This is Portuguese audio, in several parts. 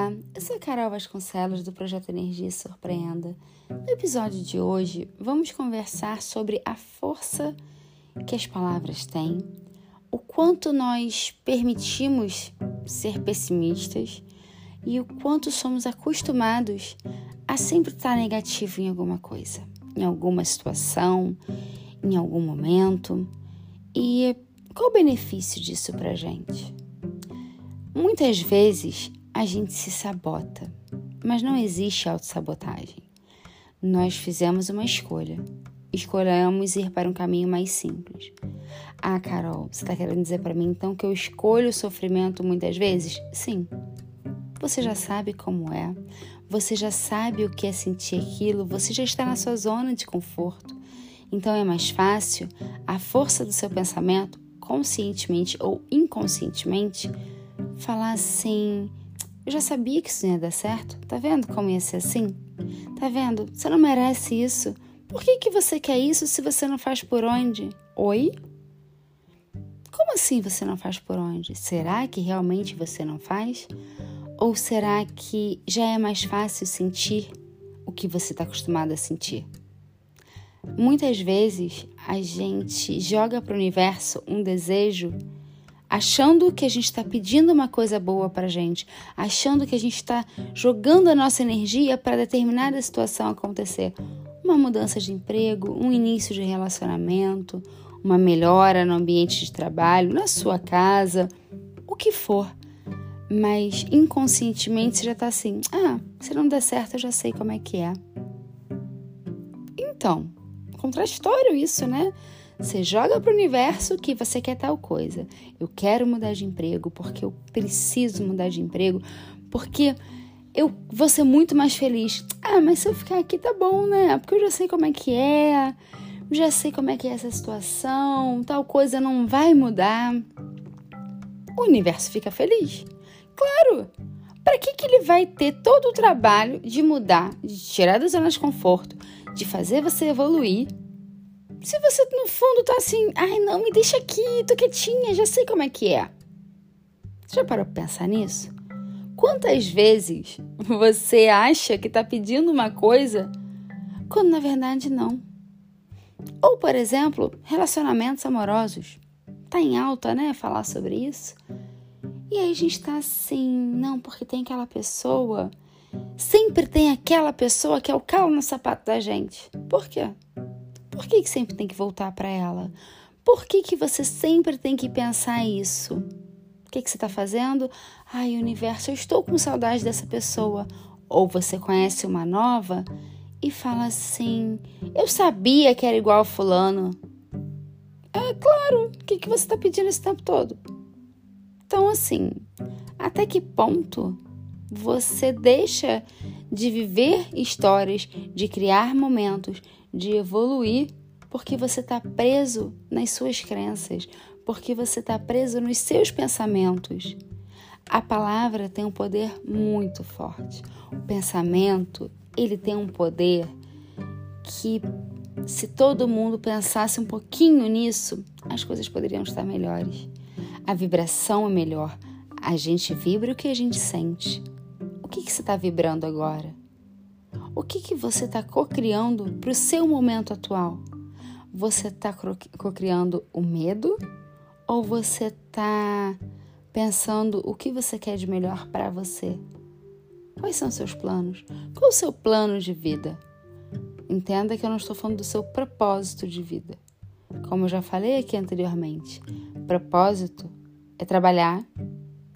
Olá, eu sou Carol Vasconcelos do projeto Energia Surpreenda. No episódio de hoje, vamos conversar sobre a força que as palavras têm, o quanto nós permitimos ser pessimistas e o quanto somos acostumados a sempre estar negativo em alguma coisa, em alguma situação, em algum momento. E qual o benefício disso pra gente? Muitas vezes a gente se sabota, mas não existe autossabotagem. Nós fizemos uma escolha. Escolhemos ir para um caminho mais simples. Ah, Carol, você está querendo dizer para mim então que eu escolho o sofrimento muitas vezes? Sim. Você já sabe como é, você já sabe o que é sentir aquilo, você já está na sua zona de conforto. Então é mais fácil a força do seu pensamento, conscientemente ou inconscientemente, falar assim: eu já sabia que isso não ia dar certo. Tá vendo como ia ser assim? Tá vendo? Você não merece isso. Por que, que você quer isso se você não faz por onde? Oi? Como assim você não faz por onde? Será que realmente você não faz? Ou será que já é mais fácil sentir o que você está acostumado a sentir? Muitas vezes a gente joga para o universo um desejo achando que a gente está pedindo uma coisa boa para gente, achando que a gente está jogando a nossa energia para determinada situação acontecer. Uma mudança de emprego, um início de relacionamento, uma melhora no ambiente de trabalho, na sua casa, o que for. Mas inconscientemente você já está assim: ah, se não der certo, eu já sei como é que é. Então, contraditório isso, né? Você joga para o universo que você quer tal coisa. Eu quero mudar de emprego porque eu preciso mudar de emprego, porque eu vou ser muito mais feliz. Ah, mas se eu ficar aqui tá bom, né? Porque eu já sei como é que é, já sei como é que é essa situação, tal coisa não vai mudar. O universo fica feliz. Claro! Para que, que ele vai ter todo o trabalho de mudar, de tirar da zona de conforto, de fazer você evoluir se você no fundo tá assim, ai não, me deixa aqui, tô quietinha, já sei como é que é. Você já parou pra pensar nisso? Quantas vezes você acha que tá pedindo uma coisa quando na verdade não? Ou, por exemplo, relacionamentos amorosos. Tá em alta, né? Falar sobre isso. E aí a gente tá assim, não, porque tem aquela pessoa. Sempre tem aquela pessoa que é o calo no sapato da gente. Por quê? Por que, que sempre tem que voltar para ela? Por que, que você sempre tem que pensar isso? O que, que você está fazendo? Ai, universo, eu estou com saudade dessa pessoa. Ou você conhece uma nova e fala assim: Eu sabia que era igual a Fulano. É claro, o que, que você está pedindo esse tempo todo? Então, assim, até que ponto você deixa de viver histórias, de criar momentos, de evoluir, porque você está preso nas suas crenças, porque você está preso nos seus pensamentos. A palavra tem um poder muito forte. O pensamento, ele tem um poder que se todo mundo pensasse um pouquinho nisso, as coisas poderiam estar melhores. A vibração é melhor. A gente vibra o que a gente sente. Que, que você está vibrando agora? O que, que você está cocriando para o seu momento atual? Você está cocriando o medo ou você está pensando o que você quer de melhor para você? Quais são seus planos? Qual o seu plano de vida? Entenda que eu não estou falando do seu propósito de vida. Como eu já falei aqui anteriormente, propósito é trabalhar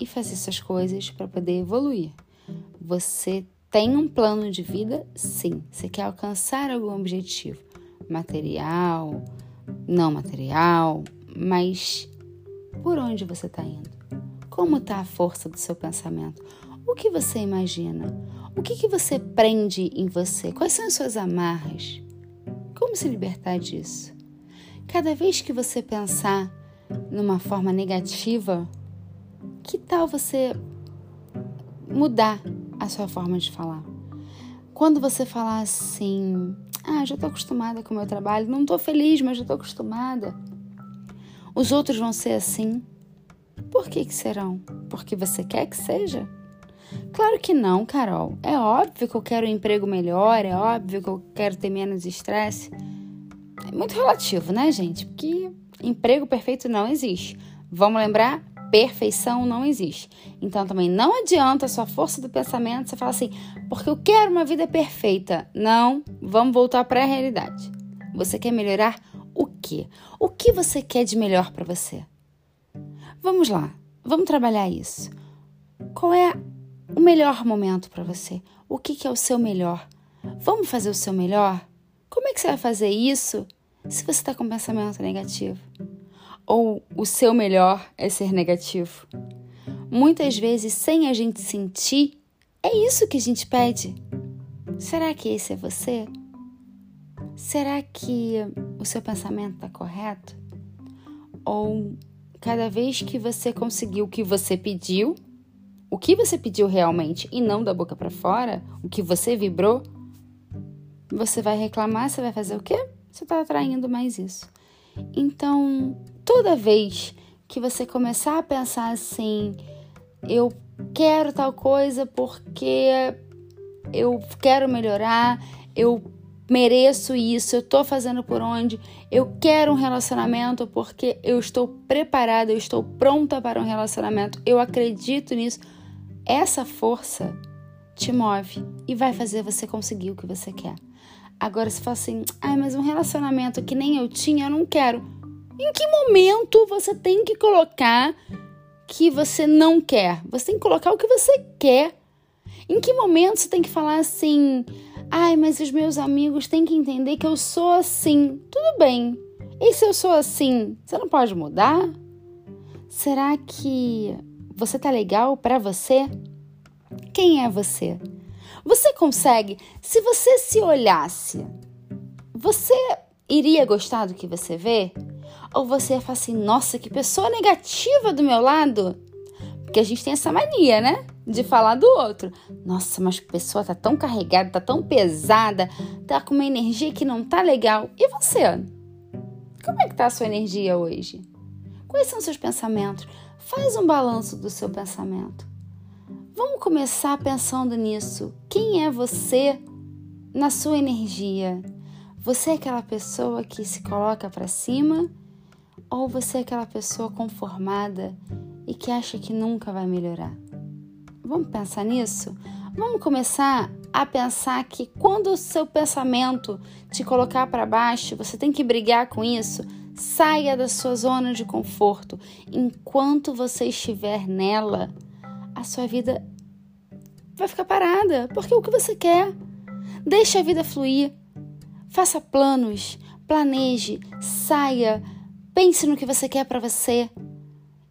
e fazer suas coisas para poder evoluir. Você tem um plano de vida? Sim. Você quer alcançar algum objetivo material, não material, mas por onde você está indo? Como está a força do seu pensamento? O que você imagina? O que, que você prende em você? Quais são as suas amarras? Como se libertar disso? Cada vez que você pensar numa forma negativa, que tal você mudar a sua forma de falar. Quando você falar assim, ah, já estou acostumada com o meu trabalho, não estou feliz, mas já estou acostumada. Os outros vão ser assim. Por que, que serão? Porque você quer que seja? Claro que não, Carol. É óbvio que eu quero um emprego melhor, é óbvio que eu quero ter menos estresse. É muito relativo, né, gente? Porque emprego perfeito não existe. Vamos lembrar? Perfeição não existe. Então também não adianta a sua força do pensamento você falar assim, porque eu quero uma vida perfeita. Não, vamos voltar para a realidade. Você quer melhorar o quê? O que você quer de melhor para você? Vamos lá, vamos trabalhar isso. Qual é o melhor momento para você? O que, que é o seu melhor? Vamos fazer o seu melhor? Como é que você vai fazer isso se você está com pensamento negativo? Ou o seu melhor é ser negativo? Muitas vezes, sem a gente sentir, é isso que a gente pede. Será que esse é você? Será que o seu pensamento está correto? Ou cada vez que você conseguiu o que você pediu, o que você pediu realmente e não da boca para fora, o que você vibrou, você vai reclamar, você vai fazer o quê? Você está atraindo mais isso. Então, toda vez que você começar a pensar assim, eu quero tal coisa porque eu quero melhorar, eu mereço isso, eu tô fazendo por onde, eu quero um relacionamento porque eu estou preparada, eu estou pronta para um relacionamento, eu acredito nisso. Essa força te move e vai fazer você conseguir o que você quer. Agora, se fala assim, ai, mas um relacionamento que nem eu tinha, eu não quero. Em que momento você tem que colocar que você não quer? Você tem que colocar o que você quer. Em que momento você tem que falar assim, ai, mas os meus amigos têm que entender que eu sou assim? Tudo bem. E se eu sou assim, você não pode mudar? Será que você tá legal para você? Quem é você? Você consegue, se você se olhasse, você iria gostar do que você vê? Ou você ia falar assim, nossa, que pessoa negativa do meu lado? Porque a gente tem essa mania, né? De falar do outro. Nossa, mas a pessoa tá tão carregada, tá tão pesada, tá com uma energia que não tá legal. E você? Como é que tá a sua energia hoje? Quais são os seus pensamentos? Faz um balanço do seu pensamento. Vamos começar pensando nisso. Quem é você na sua energia? Você é aquela pessoa que se coloca para cima ou você é aquela pessoa conformada e que acha que nunca vai melhorar? Vamos pensar nisso? Vamos começar a pensar que quando o seu pensamento te colocar para baixo, você tem que brigar com isso Saia da sua zona de conforto. Enquanto você estiver nela, a sua vida vai ficar parada, porque é o que você quer. Deixe a vida fluir. Faça planos, planeje, saia, pense no que você quer para você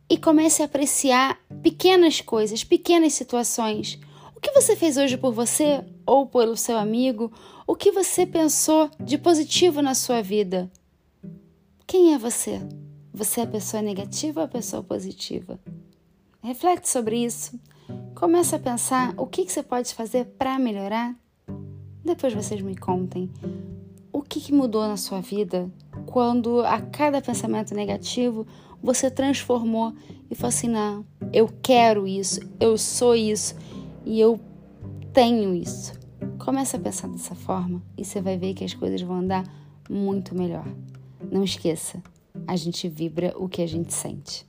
e comece a apreciar pequenas coisas, pequenas situações. O que você fez hoje por você ou pelo seu amigo? O que você pensou de positivo na sua vida? Quem é você? Você é a pessoa negativa ou a pessoa positiva? Reflete sobre isso. Começa a pensar o que, você pode fazer para melhorar. Depois vocês me contem o que mudou na sua vida quando a cada pensamento negativo você transformou e falou assim: não, eu quero isso, eu sou isso e eu tenho isso. Começa a pensar dessa forma e você vai ver que as coisas vão andar muito melhor. Não esqueça, a gente vibra o que a gente sente.